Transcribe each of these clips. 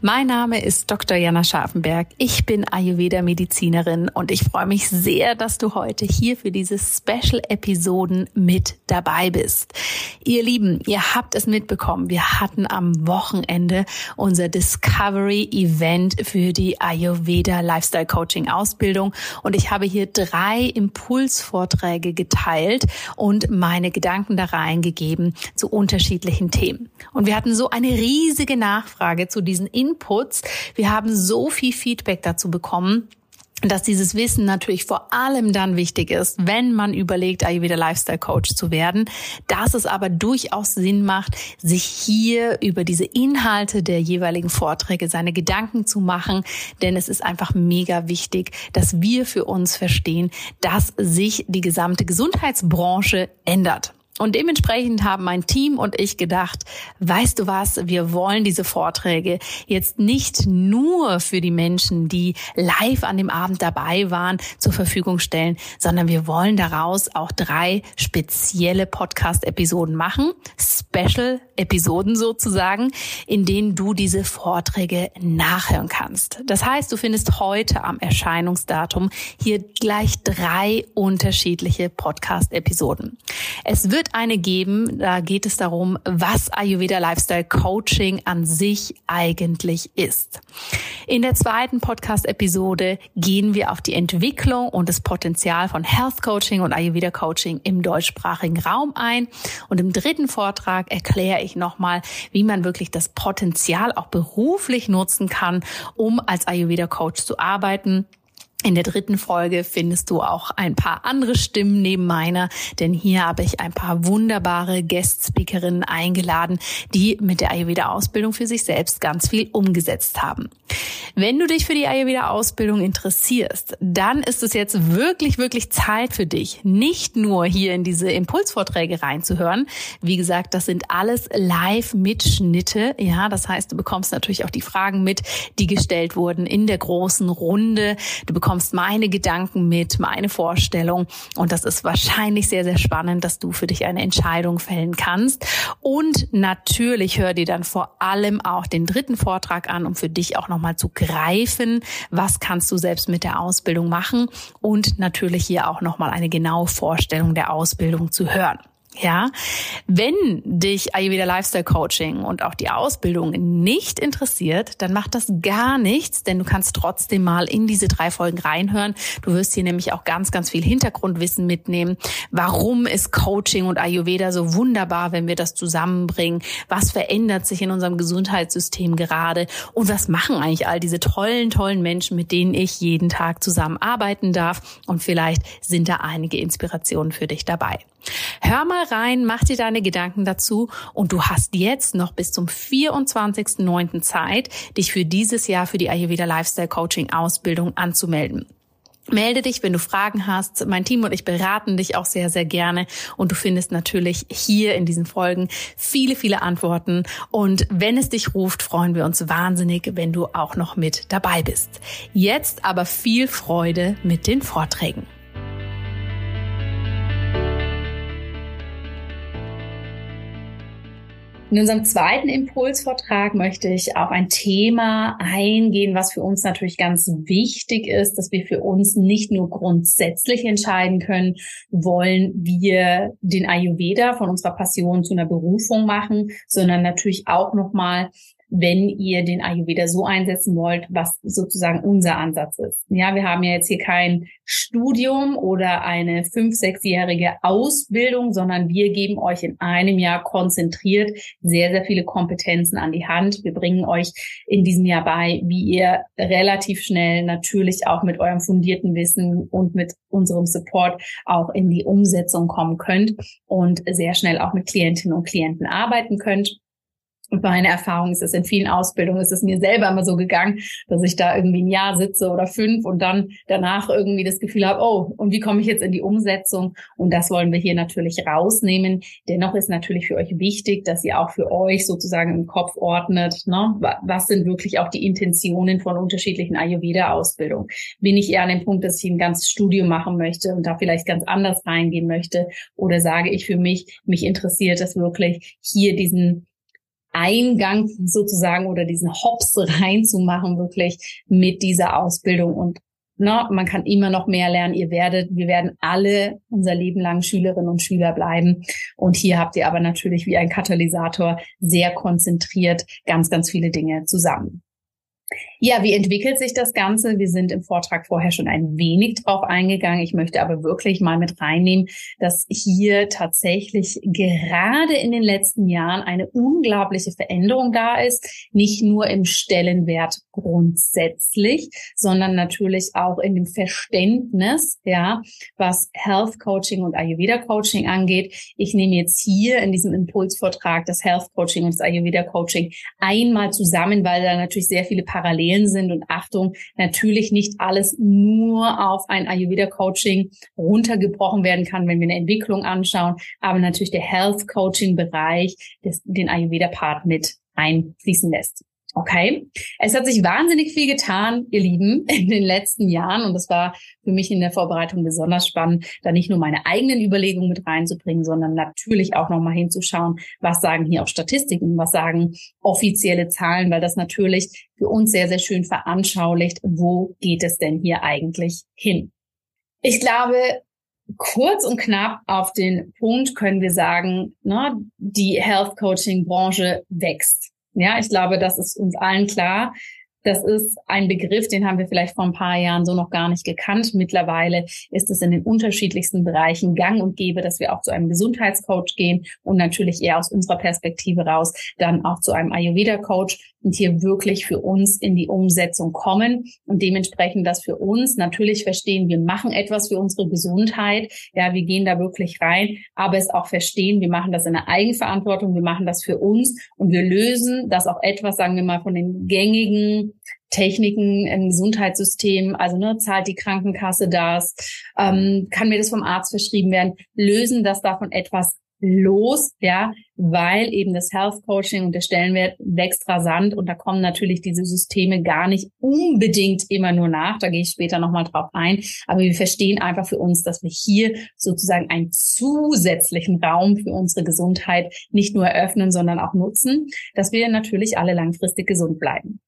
Mein Name ist Dr. Jana Scharfenberg. Ich bin Ayurveda-Medizinerin und ich freue mich sehr, dass du heute hier für diese Special-Episoden mit dabei bist. Ihr Lieben, ihr habt es mitbekommen. Wir hatten am Wochenende unser Discovery-Event für die Ayurveda Lifestyle Coaching Ausbildung und ich habe hier drei Impulsvorträge geteilt und meine Gedanken da reingegeben zu unterschiedlichen Themen. Und wir hatten so eine riesige Nachfrage zu diesen Inputs. Wir haben so viel Feedback dazu bekommen dass dieses Wissen natürlich vor allem dann wichtig ist, wenn man überlegt, Ayurveda Lifestyle Coach zu werden, dass es aber durchaus Sinn macht, sich hier über diese Inhalte der jeweiligen Vorträge seine Gedanken zu machen, denn es ist einfach mega wichtig, dass wir für uns verstehen, dass sich die gesamte Gesundheitsbranche ändert. Und dementsprechend haben mein Team und ich gedacht, weißt du was, wir wollen diese Vorträge jetzt nicht nur für die Menschen, die live an dem Abend dabei waren, zur Verfügung stellen, sondern wir wollen daraus auch drei spezielle Podcast-Episoden machen, Special-Episoden sozusagen, in denen du diese Vorträge nachhören kannst. Das heißt, du findest heute am Erscheinungsdatum hier gleich drei unterschiedliche Podcast-Episoden. Es wird eine geben, da geht es darum, was Ayurveda Lifestyle Coaching an sich eigentlich ist. In der zweiten Podcast-Episode gehen wir auf die Entwicklung und das Potenzial von Health Coaching und Ayurveda Coaching im deutschsprachigen Raum ein. Und im dritten Vortrag erkläre ich nochmal, wie man wirklich das Potenzial auch beruflich nutzen kann, um als Ayurveda Coach zu arbeiten in der dritten Folge findest du auch ein paar andere Stimmen neben meiner, denn hier habe ich ein paar wunderbare Guest-Speakerinnen eingeladen, die mit der Ayurveda-Ausbildung für sich selbst ganz viel umgesetzt haben. Wenn du dich für die Ayurveda-Ausbildung interessierst, dann ist es jetzt wirklich, wirklich Zeit für dich, nicht nur hier in diese Impulsvorträge reinzuhören. Wie gesagt, das sind alles Live-Mitschnitte. Ja, das heißt, du bekommst natürlich auch die Fragen mit, die gestellt wurden in der großen Runde. Du bekommst meine Gedanken mit, meine Vorstellung. Und das ist wahrscheinlich sehr, sehr spannend, dass du für dich eine Entscheidung fällen kannst. Und natürlich hör dir dann vor allem auch den dritten Vortrag an, um für dich auch nochmal zu greifen, was kannst du selbst mit der Ausbildung machen und natürlich hier auch nochmal eine genaue Vorstellung der Ausbildung zu hören. Ja, wenn dich Ayurveda Lifestyle Coaching und auch die Ausbildung nicht interessiert, dann macht das gar nichts, denn du kannst trotzdem mal in diese drei Folgen reinhören. Du wirst hier nämlich auch ganz, ganz viel Hintergrundwissen mitnehmen. Warum ist Coaching und Ayurveda so wunderbar, wenn wir das zusammenbringen? Was verändert sich in unserem Gesundheitssystem gerade? Und was machen eigentlich all diese tollen, tollen Menschen, mit denen ich jeden Tag zusammenarbeiten darf? Und vielleicht sind da einige Inspirationen für dich dabei. Hör mal rein, mach dir deine Gedanken dazu und du hast jetzt noch bis zum 24.09. Zeit, dich für dieses Jahr für die Ayurveda Lifestyle Coaching Ausbildung anzumelden. Melde dich, wenn du Fragen hast. Mein Team und ich beraten dich auch sehr, sehr gerne. Und du findest natürlich hier in diesen Folgen viele, viele Antworten. Und wenn es dich ruft, freuen wir uns wahnsinnig, wenn du auch noch mit dabei bist. Jetzt aber viel Freude mit den Vorträgen. In unserem zweiten Impulsvortrag möchte ich auf ein Thema eingehen, was für uns natürlich ganz wichtig ist, dass wir für uns nicht nur grundsätzlich entscheiden können, wollen wir den Ayurveda von unserer Passion zu einer Berufung machen, sondern natürlich auch nochmal wenn ihr den Ayurveda so einsetzen wollt, was sozusagen unser Ansatz ist. Ja, wir haben ja jetzt hier kein Studium oder eine fünf-, sechsjährige Ausbildung, sondern wir geben euch in einem Jahr konzentriert sehr, sehr viele Kompetenzen an die Hand. Wir bringen euch in diesem Jahr bei, wie ihr relativ schnell natürlich auch mit eurem fundierten Wissen und mit unserem Support auch in die Umsetzung kommen könnt und sehr schnell auch mit Klientinnen und Klienten arbeiten könnt. Meine Erfahrung ist es in vielen Ausbildungen, ist es mir selber immer so gegangen, dass ich da irgendwie ein Jahr sitze oder fünf und dann danach irgendwie das Gefühl habe, oh, und wie komme ich jetzt in die Umsetzung? Und das wollen wir hier natürlich rausnehmen. Dennoch ist natürlich für euch wichtig, dass ihr auch für euch sozusagen im Kopf ordnet, ne? was sind wirklich auch die Intentionen von unterschiedlichen Ayurveda-Ausbildungen? Bin ich eher an dem Punkt, dass ich ein ganzes Studium machen möchte und da vielleicht ganz anders reingehen möchte? Oder sage ich für mich, mich interessiert es wirklich, hier diesen Eingang sozusagen oder diesen Hops reinzumachen, wirklich mit dieser Ausbildung. Und na, man kann immer noch mehr lernen. Ihr werdet, wir werden alle unser Leben lang Schülerinnen und Schüler bleiben. Und hier habt ihr aber natürlich wie ein Katalysator sehr konzentriert ganz, ganz viele Dinge zusammen. Ja, wie entwickelt sich das Ganze? Wir sind im Vortrag vorher schon ein wenig drauf eingegangen. Ich möchte aber wirklich mal mit reinnehmen, dass hier tatsächlich gerade in den letzten Jahren eine unglaubliche Veränderung da ist. Nicht nur im Stellenwert grundsätzlich, sondern natürlich auch in dem Verständnis, ja, was Health Coaching und Ayurveda Coaching angeht. Ich nehme jetzt hier in diesem Impulsvortrag das Health Coaching und das Ayurveda Coaching einmal zusammen, weil da natürlich sehr viele Parallelen sind und Achtung, natürlich nicht alles nur auf ein Ayurveda-Coaching runtergebrochen werden kann, wenn wir eine Entwicklung anschauen, aber natürlich der Health-Coaching-Bereich den Ayurveda-Part mit einfließen lässt. Okay. Es hat sich wahnsinnig viel getan, ihr Lieben, in den letzten Jahren. Und das war für mich in der Vorbereitung besonders spannend, da nicht nur meine eigenen Überlegungen mit reinzubringen, sondern natürlich auch nochmal hinzuschauen, was sagen hier auch Statistiken, was sagen offizielle Zahlen, weil das natürlich für uns sehr, sehr schön veranschaulicht, wo geht es denn hier eigentlich hin. Ich glaube, kurz und knapp auf den Punkt können wir sagen, ne, die Health Coaching Branche wächst. Ja, ich glaube, das ist uns allen klar. Das ist ein Begriff, den haben wir vielleicht vor ein paar Jahren so noch gar nicht gekannt. Mittlerweile ist es in den unterschiedlichsten Bereichen gang und gäbe, dass wir auch zu einem Gesundheitscoach gehen und natürlich eher aus unserer Perspektive raus dann auch zu einem Ayurveda-Coach und hier wirklich für uns in die Umsetzung kommen und dementsprechend das für uns. Natürlich verstehen, wir machen etwas für unsere Gesundheit, ja, wir gehen da wirklich rein, aber es auch verstehen, wir machen das in der Eigenverantwortung, wir machen das für uns und wir lösen das auch etwas, sagen wir mal, von den gängigen Techniken im Gesundheitssystem, also ne, zahlt die Krankenkasse das, ähm, kann mir das vom Arzt verschrieben werden, lösen das davon etwas los, ja, weil eben das Health Coaching und der Stellenwert wächst rasant und da kommen natürlich diese Systeme gar nicht unbedingt immer nur nach. Da gehe ich später nochmal drauf ein. Aber wir verstehen einfach für uns, dass wir hier sozusagen einen zusätzlichen Raum für unsere Gesundheit nicht nur eröffnen, sondern auch nutzen, dass wir natürlich alle langfristig gesund bleiben.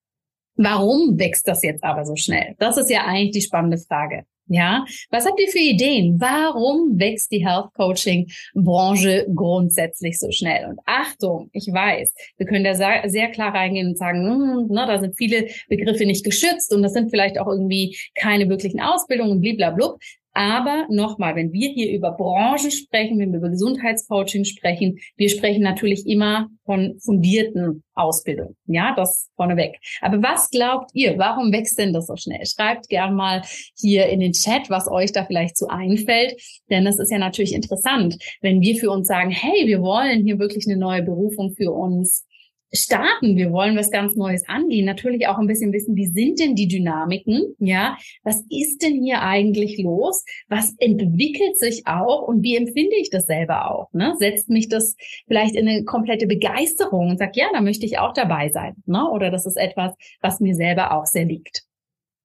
Warum wächst das jetzt aber so schnell? Das ist ja eigentlich die spannende Frage. Ja, was habt ihr für Ideen? Warum wächst die Health Coaching Branche grundsätzlich so schnell? Und Achtung, ich weiß, wir können da sehr klar reingehen und sagen, hm, na, da sind viele Begriffe nicht geschützt und das sind vielleicht auch irgendwie keine wirklichen Ausbildungen, blablabla. Aber nochmal, wenn wir hier über Branchen sprechen, wenn wir über Gesundheitscoaching sprechen, wir sprechen natürlich immer von fundierten Ausbildungen. Ja, das vorneweg. Aber was glaubt ihr? Warum wächst denn das so schnell? Schreibt gern mal hier in den Chat, was euch da vielleicht so einfällt. Denn das ist ja natürlich interessant, wenn wir für uns sagen, hey, wir wollen hier wirklich eine neue Berufung für uns starten, wir wollen was ganz Neues angehen, natürlich auch ein bisschen wissen, wie sind denn die Dynamiken, ja, was ist denn hier eigentlich los, was entwickelt sich auch und wie empfinde ich das selber auch, ne? Setzt mich das vielleicht in eine komplette Begeisterung und sagt, ja, da möchte ich auch dabei sein, ne? Oder das ist etwas, was mir selber auch sehr liegt.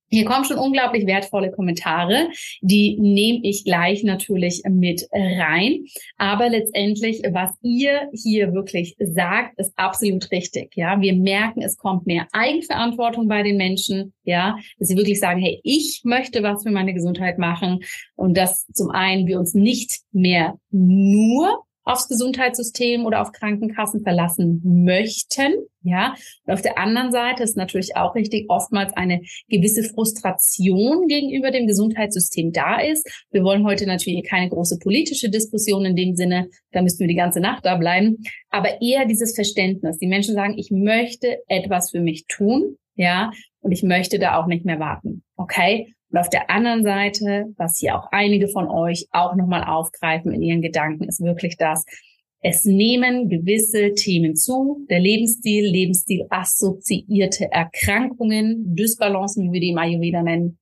Hier kommen schon unglaublich wertvolle Kommentare. Die nehme ich gleich natürlich mit rein. Aber letztendlich, was ihr hier wirklich sagt, ist absolut richtig. Ja, wir merken, es kommt mehr Eigenverantwortung bei den Menschen. Ja, dass sie wirklich sagen, hey, ich möchte was für meine Gesundheit machen. Und dass zum einen wir uns nicht mehr nur aufs Gesundheitssystem oder auf Krankenkassen verlassen möchten. Ja, und auf der anderen Seite ist natürlich auch richtig, oftmals eine gewisse Frustration gegenüber dem Gesundheitssystem da ist. Wir wollen heute natürlich keine große politische Diskussion in dem Sinne, da müssten wir die ganze Nacht da bleiben, aber eher dieses Verständnis. Die Menschen sagen, ich möchte etwas für mich tun, ja, und ich möchte da auch nicht mehr warten. Okay? Und auf der anderen Seite, was hier auch einige von euch auch nochmal aufgreifen in ihren Gedanken, ist wirklich das, Es nehmen gewisse Themen zu, der Lebensstil, Lebensstil assoziierte Erkrankungen, Dysbalancen, wie wir die im Ayurveda nennen,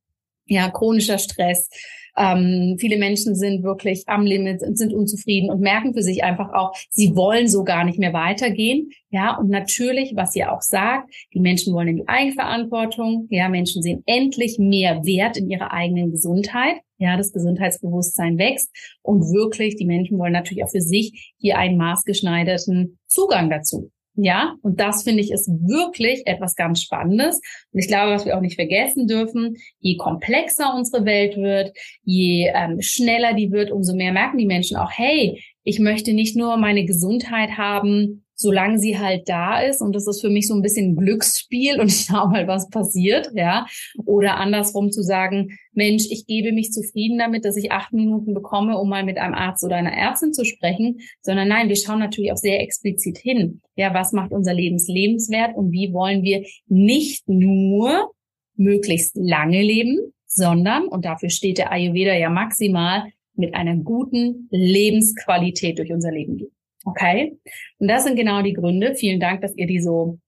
ja, chronischer Stress, ähm, viele Menschen sind wirklich am Limit und sind unzufrieden und merken für sich einfach auch, sie wollen so gar nicht mehr weitergehen. Ja, und natürlich, was ihr auch sagt, die Menschen wollen in die Eigenverantwortung. Ja, Menschen sehen endlich mehr Wert in ihrer eigenen Gesundheit. Ja, das Gesundheitsbewusstsein wächst und wirklich, die Menschen wollen natürlich auch für sich hier einen maßgeschneiderten Zugang dazu. Ja, und das finde ich ist wirklich etwas ganz Spannendes. Und ich glaube, was wir auch nicht vergessen dürfen, je komplexer unsere Welt wird, je ähm, schneller die wird, umso mehr merken die Menschen auch, hey, ich möchte nicht nur meine Gesundheit haben, solange sie halt da ist. Und das ist für mich so ein bisschen Glücksspiel und ich schau mal, was passiert, ja. Oder andersrum zu sagen, Mensch, ich gebe mich zufrieden damit, dass ich acht Minuten bekomme, um mal mit einem Arzt oder einer Ärztin zu sprechen, sondern nein, wir schauen natürlich auch sehr explizit hin. Ja, was macht unser Lebens lebenswert und wie wollen wir nicht nur möglichst lange leben, sondern, und dafür steht der Ayurveda ja maximal, mit einer guten Lebensqualität durch unser Leben gehen. Okay? Und das sind genau die Gründe. Vielen Dank, dass ihr die so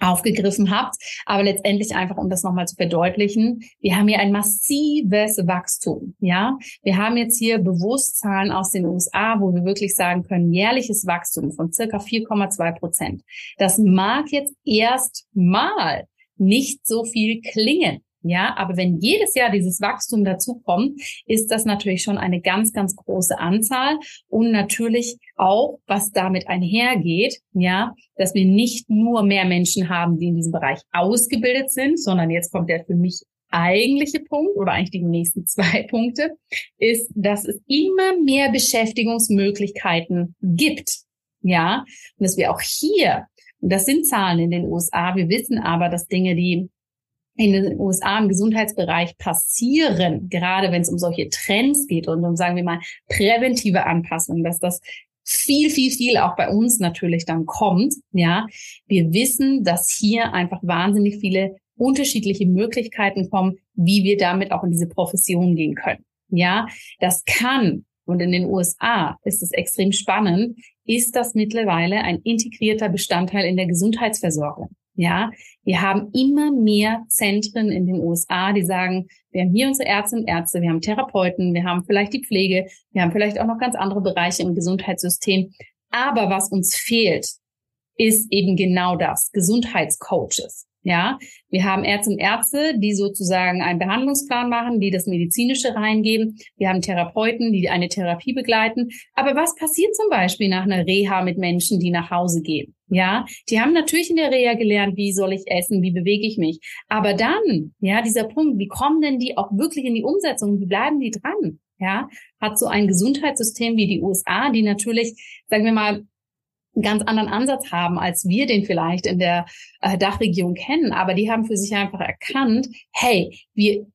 aufgegriffen habt. Aber letztendlich einfach, um das nochmal zu verdeutlichen, wir haben hier ein massives Wachstum. Ja, wir haben jetzt hier Bewusstzahlen aus den USA, wo wir wirklich sagen können, jährliches Wachstum von circa 4,2 Prozent. Das mag jetzt erst mal nicht so viel klingen. Ja, aber wenn jedes Jahr dieses Wachstum dazukommt, ist das natürlich schon eine ganz, ganz große Anzahl und natürlich auch, was damit einhergeht, ja, dass wir nicht nur mehr Menschen haben, die in diesem Bereich ausgebildet sind, sondern jetzt kommt der für mich eigentliche Punkt oder eigentlich die nächsten zwei Punkte, ist, dass es immer mehr Beschäftigungsmöglichkeiten gibt. Ja, und dass wir auch hier, und das sind Zahlen in den USA, wir wissen aber, dass Dinge, die in den USA im Gesundheitsbereich passieren, gerade wenn es um solche Trends geht und um, sagen wir mal, präventive Anpassungen, dass das viel, viel, viel auch bei uns natürlich dann kommt. Ja, wir wissen, dass hier einfach wahnsinnig viele unterschiedliche Möglichkeiten kommen, wie wir damit auch in diese Profession gehen können. Ja, das kann, und in den USA ist es extrem spannend, ist das mittlerweile ein integrierter Bestandteil in der Gesundheitsversorgung. Ja, wir haben immer mehr Zentren in den USA, die sagen, wir haben hier unsere Ärzte und Ärzte, wir haben Therapeuten, wir haben vielleicht die Pflege, wir haben vielleicht auch noch ganz andere Bereiche im Gesundheitssystem. Aber was uns fehlt, ist eben genau das, Gesundheitscoaches. Ja, wir haben Ärzte und Ärzte, die sozusagen einen Behandlungsplan machen, die das Medizinische reingeben. Wir haben Therapeuten, die eine Therapie begleiten. Aber was passiert zum Beispiel nach einer Reha mit Menschen, die nach Hause gehen? Ja, die haben natürlich in der Reha gelernt, wie soll ich essen, wie bewege ich mich. Aber dann, ja, dieser Punkt, wie kommen denn die auch wirklich in die Umsetzung? Wie bleiben die dran? Ja, hat so ein Gesundheitssystem wie die USA, die natürlich, sagen wir mal, ganz anderen Ansatz haben, als wir den vielleicht in der äh, Dachregion kennen. Aber die haben für sich einfach erkannt, hey, wir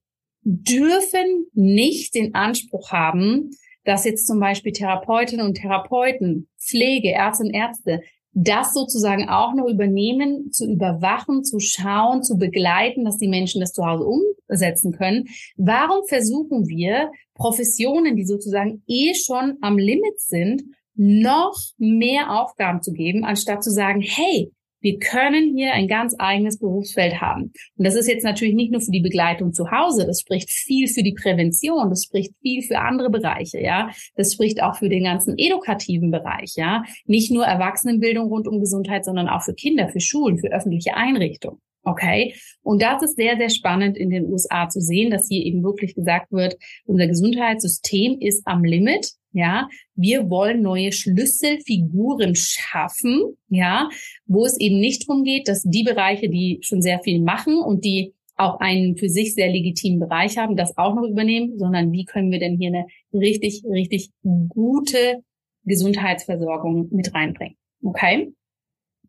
dürfen nicht den Anspruch haben, dass jetzt zum Beispiel Therapeutinnen und Therapeuten, Pflege, Ärzte und Ärzte das sozusagen auch noch übernehmen, zu überwachen, zu schauen, zu begleiten, dass die Menschen das zu Hause umsetzen können. Warum versuchen wir Professionen, die sozusagen eh schon am Limit sind, noch mehr Aufgaben zu geben, anstatt zu sagen, hey, wir können hier ein ganz eigenes Berufsfeld haben. Und das ist jetzt natürlich nicht nur für die Begleitung zu Hause, das spricht viel für die Prävention, das spricht viel für andere Bereiche, ja. Das spricht auch für den ganzen edukativen Bereich, ja. Nicht nur Erwachsenenbildung rund um Gesundheit, sondern auch für Kinder, für Schulen, für öffentliche Einrichtungen. Okay. Und das ist sehr, sehr spannend in den USA zu sehen, dass hier eben wirklich gesagt wird, unser Gesundheitssystem ist am Limit. Ja, wir wollen neue Schlüsselfiguren schaffen, ja, wo es eben nicht darum geht, dass die Bereiche, die schon sehr viel machen und die auch einen für sich sehr legitimen Bereich haben, das auch noch übernehmen, sondern wie können wir denn hier eine richtig, richtig gute Gesundheitsversorgung mit reinbringen. Okay?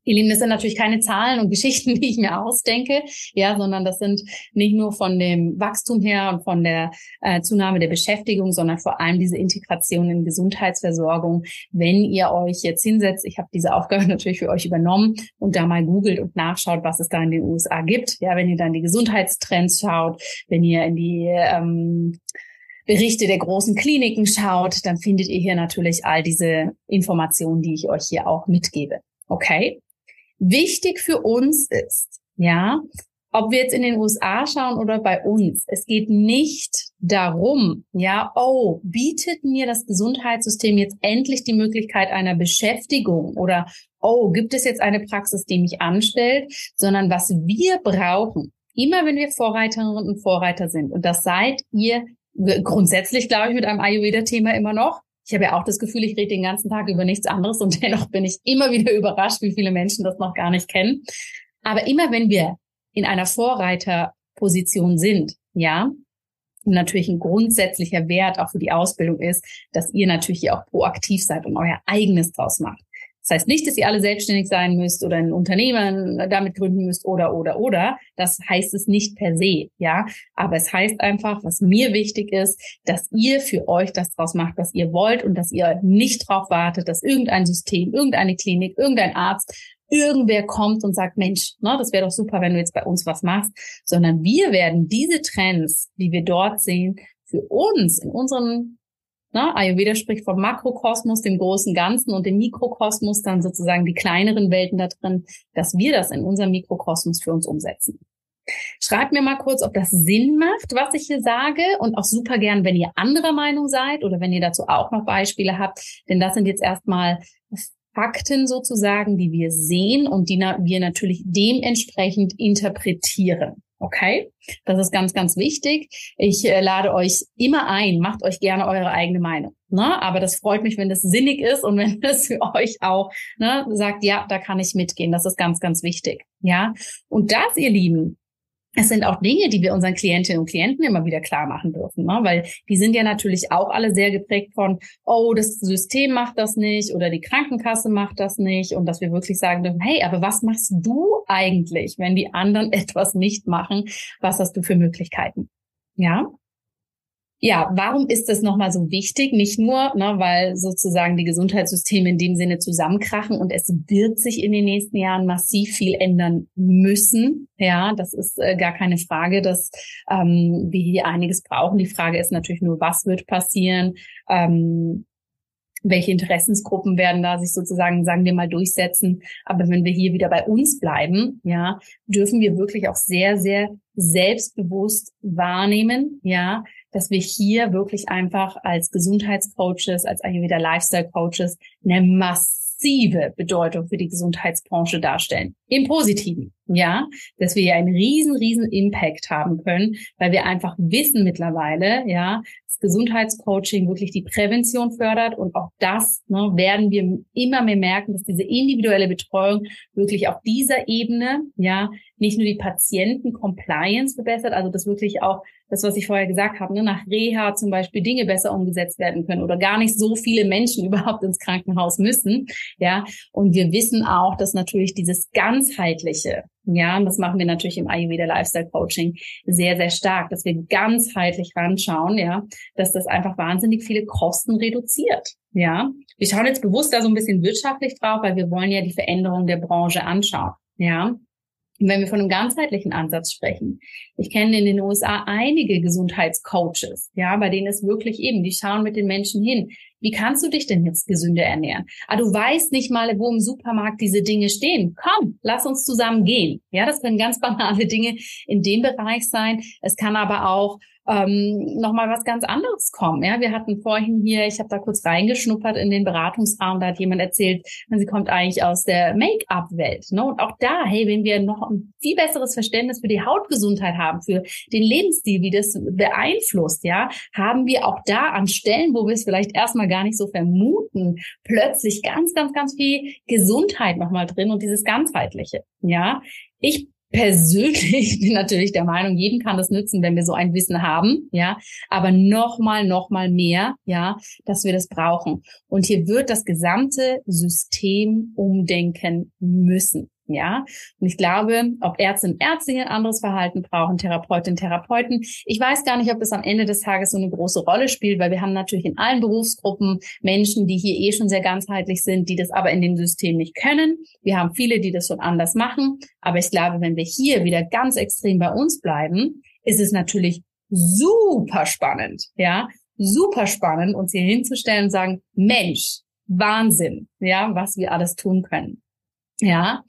Ihr Lieben, das sind natürlich keine Zahlen und Geschichten, die ich mir ausdenke, ja, sondern das sind nicht nur von dem Wachstum her und von der äh, Zunahme der Beschäftigung, sondern vor allem diese Integration in Gesundheitsversorgung. Wenn ihr euch jetzt hinsetzt, ich habe diese Aufgabe natürlich für euch übernommen und da mal googelt und nachschaut, was es da in den USA gibt, ja, wenn ihr dann die Gesundheitstrends schaut, wenn ihr in die ähm, Berichte der großen Kliniken schaut, dann findet ihr hier natürlich all diese Informationen, die ich euch hier auch mitgebe. Okay? Wichtig für uns ist, ja, ob wir jetzt in den USA schauen oder bei uns, es geht nicht darum, ja, oh, bietet mir das Gesundheitssystem jetzt endlich die Möglichkeit einer Beschäftigung oder oh, gibt es jetzt eine Praxis, die mich anstellt, sondern was wir brauchen, immer wenn wir Vorreiterinnen und Vorreiter sind, und das seid ihr grundsätzlich, glaube ich, mit einem Ayurveda-Thema immer noch. Ich habe ja auch das Gefühl, ich rede den ganzen Tag über nichts anderes und dennoch bin ich immer wieder überrascht, wie viele Menschen das noch gar nicht kennen. Aber immer wenn wir in einer Vorreiterposition sind, ja, und natürlich ein grundsätzlicher Wert auch für die Ausbildung ist, dass ihr natürlich auch proaktiv seid und euer eigenes draus macht. Das heißt nicht, dass ihr alle selbstständig sein müsst oder ein Unternehmen damit gründen müsst oder, oder, oder. Das heißt es nicht per se, ja. Aber es heißt einfach, was mir wichtig ist, dass ihr für euch das draus macht, was ihr wollt und dass ihr nicht drauf wartet, dass irgendein System, irgendeine Klinik, irgendein Arzt irgendwer kommt und sagt, Mensch, ne, das wäre doch super, wenn du jetzt bei uns was machst, sondern wir werden diese Trends, die wir dort sehen, für uns in unserem Ne? Ayurveda spricht vom Makrokosmos, dem großen Ganzen und dem Mikrokosmos, dann sozusagen die kleineren Welten da drin, dass wir das in unserem Mikrokosmos für uns umsetzen. Schreibt mir mal kurz, ob das Sinn macht, was ich hier sage und auch super gern, wenn ihr anderer Meinung seid oder wenn ihr dazu auch noch Beispiele habt, denn das sind jetzt erstmal Fakten sozusagen, die wir sehen und die wir natürlich dementsprechend interpretieren. Okay, das ist ganz, ganz wichtig. Ich äh, lade euch immer ein, macht euch gerne eure eigene Meinung. Ne? Aber das freut mich, wenn das sinnig ist und wenn das für euch auch ne, sagt, ja, da kann ich mitgehen. Das ist ganz, ganz wichtig. Ja, und das, ihr Lieben, es sind auch Dinge, die wir unseren Klientinnen und Klienten immer wieder klar machen dürfen, ne? weil die sind ja natürlich auch alle sehr geprägt von, oh, das System macht das nicht oder die Krankenkasse macht das nicht und dass wir wirklich sagen dürfen, hey, aber was machst du eigentlich, wenn die anderen etwas nicht machen? Was hast du für Möglichkeiten? Ja, ja, warum ist das nochmal so wichtig? Nicht nur, ne, weil sozusagen die Gesundheitssysteme in dem Sinne zusammenkrachen und es wird sich in den nächsten Jahren massiv viel ändern müssen. Ja, das ist äh, gar keine Frage, dass ähm, wir hier einiges brauchen. Die Frage ist natürlich nur, was wird passieren? Ähm, welche Interessensgruppen werden da sich sozusagen, sagen wir mal, durchsetzen. Aber wenn wir hier wieder bei uns bleiben, ja, dürfen wir wirklich auch sehr, sehr selbstbewusst wahrnehmen, ja, dass wir hier wirklich einfach als Gesundheitscoaches, als Ayurveda Lifestyle Coaches eine massive Bedeutung für die Gesundheitsbranche darstellen. Im Positiven, ja, dass wir ja einen riesen, riesen Impact haben können, weil wir einfach wissen mittlerweile, ja, das Gesundheitscoaching wirklich die Prävention fördert und auch das ne, werden wir immer mehr merken, dass diese individuelle Betreuung wirklich auf dieser Ebene, ja, nicht nur die Patienten-Compliance verbessert, also dass wirklich auch das, was ich vorher gesagt habe, ne, nach Reha zum Beispiel Dinge besser umgesetzt werden können oder gar nicht so viele Menschen überhaupt ins Krankenhaus müssen. Ja, und wir wissen auch, dass natürlich dieses ganzheitliche, ja, und das machen wir natürlich im Ayurveda Lifestyle Coaching sehr, sehr stark, dass wir ganzheitlich ranschauen, ja, dass das einfach wahnsinnig viele Kosten reduziert. Ja, wir schauen jetzt bewusst da so ein bisschen wirtschaftlich drauf, weil wir wollen ja die Veränderung der Branche anschauen. Ja, und wenn wir von einem ganzheitlichen Ansatz sprechen, ich kenne in den USA einige Gesundheitscoaches, ja, bei denen es wirklich eben, die schauen mit den Menschen hin. Wie kannst du dich denn jetzt gesünder ernähren? Ah, du weißt nicht mal, wo im Supermarkt diese Dinge stehen. Komm, lass uns zusammen gehen. Ja, das können ganz banale Dinge in dem Bereich sein. Es kann aber auch ähm, nochmal was ganz anderes kommen. Ja, wir hatten vorhin hier, ich habe da kurz reingeschnuppert in den Beratungsraum, da hat jemand erzählt, sie kommt eigentlich aus der Make-up-Welt. Ne? Und auch da, hey, wenn wir noch ein viel besseres Verständnis für die Hautgesundheit haben, für den Lebensstil, wie das beeinflusst, ja, haben wir auch da an Stellen, wo wir es vielleicht erstmal gar nicht so vermuten, plötzlich ganz, ganz, ganz viel Gesundheit nochmal drin und dieses ganzheitliche. Ja, ich persönlich bin natürlich der Meinung, jedem kann das nützen, wenn wir so ein Wissen haben, ja, aber nochmal, nochmal mehr, ja, dass wir das brauchen. Und hier wird das gesamte System umdenken müssen. Ja, und ich glaube, ob Ärztinnen und Ärzte ein anderes Verhalten brauchen, Therapeutinnen, Therapeuten. Ich weiß gar nicht, ob das am Ende des Tages so eine große Rolle spielt, weil wir haben natürlich in allen Berufsgruppen Menschen, die hier eh schon sehr ganzheitlich sind, die das aber in dem System nicht können. Wir haben viele, die das schon anders machen. Aber ich glaube, wenn wir hier wieder ganz extrem bei uns bleiben, ist es natürlich super spannend, ja, super spannend, uns hier hinzustellen und sagen, Mensch, Wahnsinn, ja, was wir alles tun können. Ja,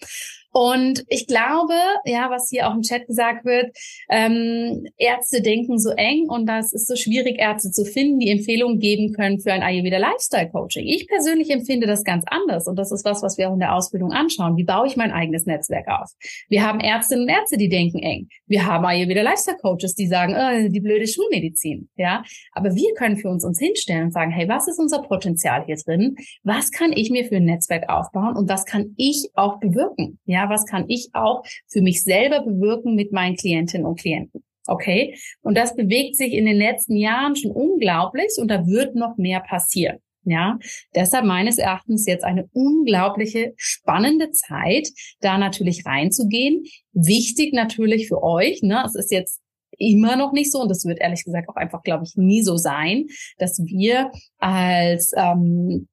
und ich glaube, ja, was hier auch im Chat gesagt wird, ähm, Ärzte denken so eng und das ist so schwierig, Ärzte zu finden, die Empfehlungen geben können für ein Ayurveda Lifestyle Coaching. Ich persönlich empfinde das ganz anders und das ist was, was wir auch in der Ausbildung anschauen. Wie baue ich mein eigenes Netzwerk auf? Wir haben Ärztinnen und Ärzte, die denken eng. Wir haben Ayurveda Lifestyle Coaches, die sagen, oh, die blöde Schulmedizin, ja. Aber wir können für uns uns hinstellen und sagen, hey, was ist unser Potenzial hier drin? Was kann ich mir für ein Netzwerk aufbauen und was kann ich auch bewirken? Ja, was kann ich auch für mich selber bewirken mit meinen Klientinnen und Klienten? Okay. Und das bewegt sich in den letzten Jahren schon unglaublich und da wird noch mehr passieren. Ja, deshalb meines Erachtens jetzt eine unglaubliche spannende Zeit, da natürlich reinzugehen. Wichtig natürlich für euch, ne, es ist jetzt immer noch nicht so und das wird ehrlich gesagt auch einfach, glaube ich, nie so sein, dass wir als ähm,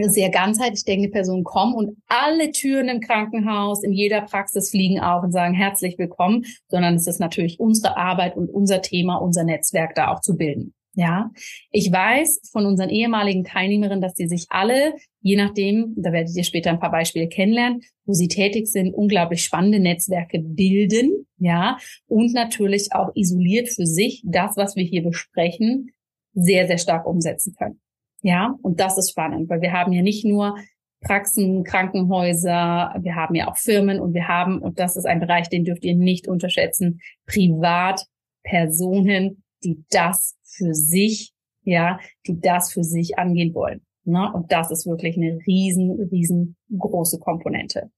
sehr ganzheitlich denkende Personen kommen und alle Türen im Krankenhaus, in jeder Praxis fliegen auf und sagen herzlich willkommen, sondern es ist natürlich unsere Arbeit und unser Thema, unser Netzwerk da auch zu bilden. Ja, ich weiß von unseren ehemaligen Teilnehmerinnen, dass die sich alle, je nachdem, da werdet ihr später ein paar Beispiele kennenlernen, wo sie tätig sind, unglaublich spannende Netzwerke bilden. Ja, und natürlich auch isoliert für sich das, was wir hier besprechen, sehr, sehr stark umsetzen können. Ja, und das ist spannend, weil wir haben ja nicht nur Praxen, Krankenhäuser, wir haben ja auch Firmen und wir haben, und das ist ein Bereich, den dürft ihr nicht unterschätzen, Privatpersonen, die das für sich, ja, die das für sich angehen wollen. Ne? Und das ist wirklich eine riesen, riesengroße Komponente.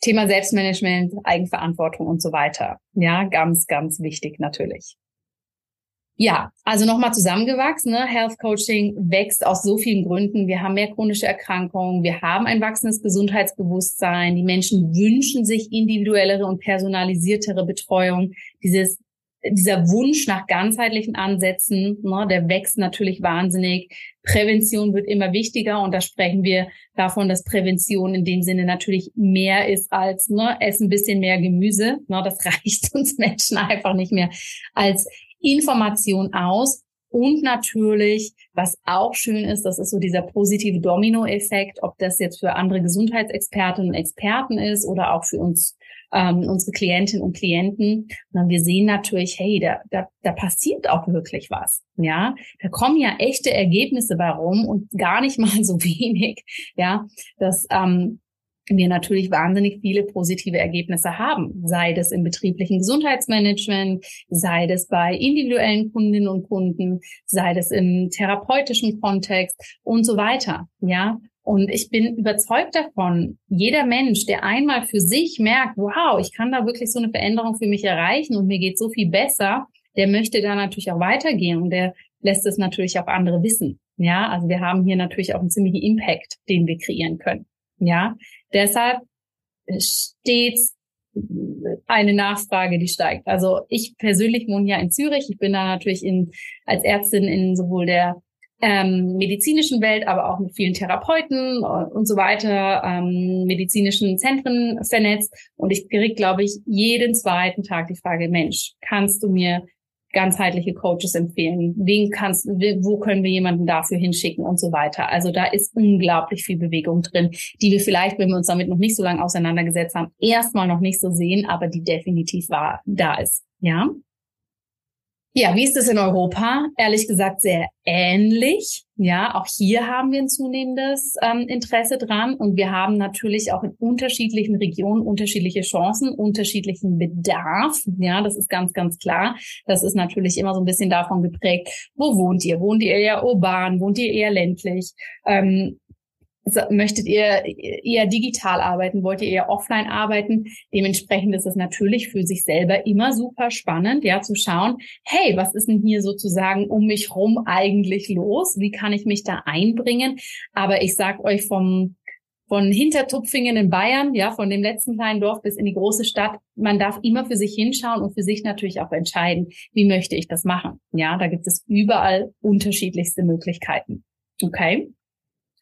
Thema Selbstmanagement, Eigenverantwortung und so weiter. Ja, ganz, ganz wichtig natürlich. Ja, also nochmal zusammengewachsen. Ne? Health Coaching wächst aus so vielen Gründen. Wir haben mehr chronische Erkrankungen, wir haben ein wachsendes Gesundheitsbewusstsein. Die Menschen wünschen sich individuellere und personalisiertere Betreuung. Dieses dieser Wunsch nach ganzheitlichen Ansätzen, ne, der wächst natürlich wahnsinnig. Prävention wird immer wichtiger und da sprechen wir davon, dass Prävention in dem Sinne natürlich mehr ist als ne, essen ein bisschen mehr Gemüse. Ne, das reicht uns Menschen einfach nicht mehr als Information aus. Und natürlich, was auch schön ist, das ist so dieser positive Domino-Effekt, ob das jetzt für andere Gesundheitsexpertinnen und Experten ist oder auch für uns, ähm, unsere Klientinnen und Klienten. Und wir sehen natürlich, hey, da, da, da passiert auch wirklich was. Ja, da kommen ja echte Ergebnisse bei rum und gar nicht mal so wenig. Ja, das ähm, wir natürlich wahnsinnig viele positive Ergebnisse haben, sei das im betrieblichen Gesundheitsmanagement, sei das bei individuellen Kundinnen und Kunden, sei das im therapeutischen Kontext und so weiter. Ja, und ich bin überzeugt davon, jeder Mensch, der einmal für sich merkt, wow, ich kann da wirklich so eine Veränderung für mich erreichen und mir geht so viel besser, der möchte da natürlich auch weitergehen und der lässt es natürlich auch andere wissen. Ja, also wir haben hier natürlich auch einen ziemlichen Impact, den wir kreieren können. Ja, deshalb stets eine Nachfrage, die steigt. Also ich persönlich wohne ja in Zürich. Ich bin da natürlich in, als Ärztin in sowohl der ähm, medizinischen Welt, aber auch mit vielen Therapeuten und so weiter, ähm, medizinischen Zentren vernetzt. Und ich kriege, glaube ich, jeden zweiten Tag die Frage, Mensch, kannst du mir ganzheitliche Coaches empfehlen? Wen kannst, wo können wir jemanden dafür hinschicken und so weiter? Also da ist unglaublich viel Bewegung drin, die wir vielleicht, wenn wir uns damit noch nicht so lange auseinandergesetzt haben, erstmal noch nicht so sehen, aber die definitiv war, da ist. Ja. Ja, wie ist es in Europa? Ehrlich gesagt sehr ähnlich. Ja, auch hier haben wir ein zunehmendes ähm, Interesse dran und wir haben natürlich auch in unterschiedlichen Regionen unterschiedliche Chancen, unterschiedlichen Bedarf. Ja, das ist ganz, ganz klar. Das ist natürlich immer so ein bisschen davon geprägt, wo wohnt ihr? Wohnt ihr eher urban? Wohnt ihr eher ländlich? Ähm, möchtet ihr eher digital arbeiten? Wollt ihr eher offline arbeiten? Dementsprechend ist es natürlich für sich selber immer super spannend, ja, zu schauen, hey, was ist denn hier sozusagen um mich rum eigentlich los? Wie kann ich mich da einbringen? Aber ich sag euch vom, von Hintertupfingen in Bayern, ja, von dem letzten kleinen Dorf bis in die große Stadt, man darf immer für sich hinschauen und für sich natürlich auch entscheiden, wie möchte ich das machen? Ja, da gibt es überall unterschiedlichste Möglichkeiten. Okay?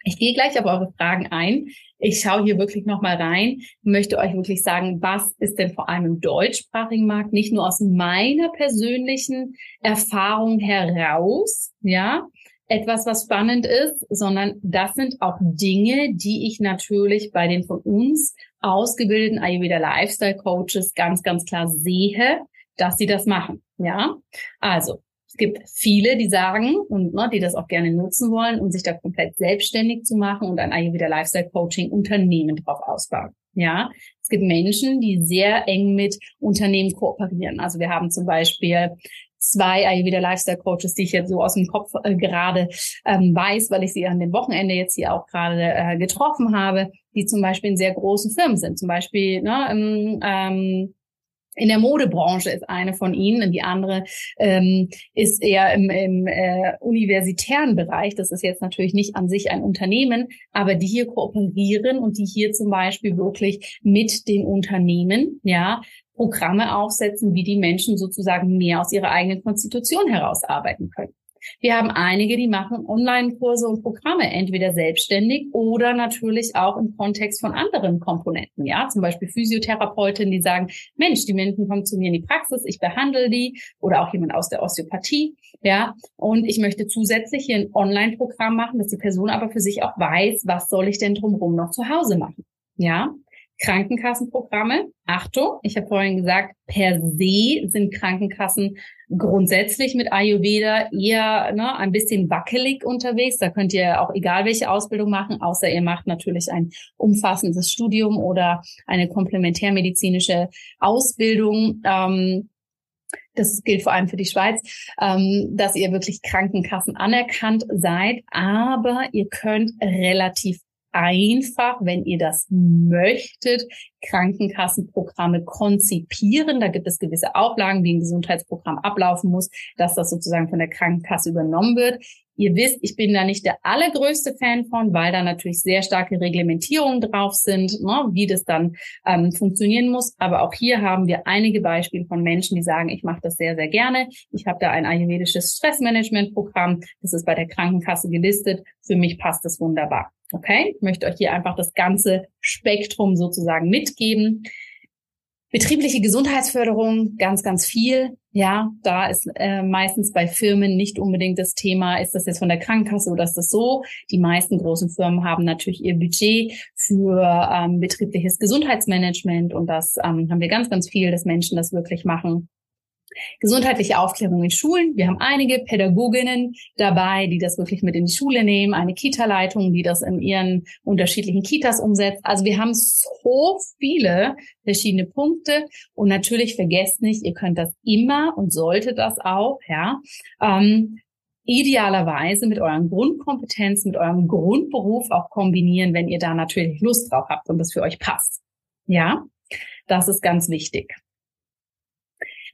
Ich gehe gleich auf eure Fragen ein. Ich schaue hier wirklich nochmal rein, möchte euch wirklich sagen, was ist denn vor allem im deutschsprachigen Markt, nicht nur aus meiner persönlichen Erfahrung heraus, ja, etwas, was spannend ist, sondern das sind auch Dinge, die ich natürlich bei den von uns ausgebildeten Ayurveda Lifestyle Coaches ganz, ganz klar sehe, dass sie das machen. Ja, also es gibt viele, die sagen und ne, die das auch gerne nutzen wollen, um sich da komplett selbstständig zu machen und ein Ayurveda Lifestyle Coaching Unternehmen drauf ausbauen. Ja, es gibt Menschen, die sehr eng mit Unternehmen kooperieren. Also wir haben zum Beispiel zwei Ayurveda Lifestyle Coaches, die ich jetzt so aus dem Kopf äh, gerade ähm, weiß, weil ich sie an dem Wochenende jetzt hier auch gerade äh, getroffen habe, die zum Beispiel in sehr großen Firmen sind. Zum Beispiel ne, im, ähm, in der Modebranche ist eine von ihnen und die andere ähm, ist eher im, im äh, universitären Bereich. Das ist jetzt natürlich nicht an sich ein Unternehmen, aber die hier kooperieren und die hier zum Beispiel wirklich mit den Unternehmen, ja, Programme aufsetzen, wie die Menschen sozusagen mehr aus ihrer eigenen Konstitution herausarbeiten können. Wir haben einige, die machen Online-Kurse und Programme, entweder selbstständig oder natürlich auch im Kontext von anderen Komponenten. Ja, zum Beispiel Physiotherapeutinnen, die sagen, Mensch, die Menschen kommen zu mir in die Praxis, ich behandle die oder auch jemand aus der Osteopathie. Ja, und ich möchte zusätzlich hier ein Online-Programm machen, dass die Person aber für sich auch weiß, was soll ich denn drumherum noch zu Hause machen. Ja, Krankenkassenprogramme. Achtung, ich habe vorhin gesagt, per se sind Krankenkassen grundsätzlich mit Ayurveda eher ne, ein bisschen wackelig unterwegs. Da könnt ihr auch egal welche Ausbildung machen, außer ihr macht natürlich ein umfassendes Studium oder eine komplementärmedizinische Ausbildung. Ähm, das gilt vor allem für die Schweiz, ähm, dass ihr wirklich Krankenkassen anerkannt seid, aber ihr könnt relativ einfach, wenn ihr das möchtet, Krankenkassenprogramme konzipieren. Da gibt es gewisse Auflagen, wie ein Gesundheitsprogramm ablaufen muss, dass das sozusagen von der Krankenkasse übernommen wird. Ihr wisst, ich bin da nicht der allergrößte Fan von, weil da natürlich sehr starke Reglementierungen drauf sind, ne, wie das dann ähm, funktionieren muss. Aber auch hier haben wir einige Beispiele von Menschen, die sagen, ich mache das sehr, sehr gerne. Ich habe da ein ayurvedisches Stressmanagementprogramm. Das ist bei der Krankenkasse gelistet. Für mich passt das wunderbar. Okay, ich möchte euch hier einfach das ganze Spektrum sozusagen mitgeben. Betriebliche Gesundheitsförderung, ganz, ganz viel. Ja, da ist äh, meistens bei Firmen nicht unbedingt das Thema, ist das jetzt von der Krankenkasse oder ist das so? Die meisten großen Firmen haben natürlich ihr Budget für ähm, betriebliches Gesundheitsmanagement und das ähm, haben wir ganz, ganz viel, dass Menschen das wirklich machen. Gesundheitliche Aufklärung in Schulen. Wir haben einige Pädagoginnen dabei, die das wirklich mit in die Schule nehmen, eine Kita-Leitung, die das in ihren unterschiedlichen Kitas umsetzt. Also wir haben so viele verschiedene Punkte und natürlich vergesst nicht, ihr könnt das immer und solltet das auch, ja. Ähm, idealerweise mit euren Grundkompetenzen, mit eurem Grundberuf auch kombinieren, wenn ihr da natürlich Lust drauf habt und das für euch passt. Ja, das ist ganz wichtig.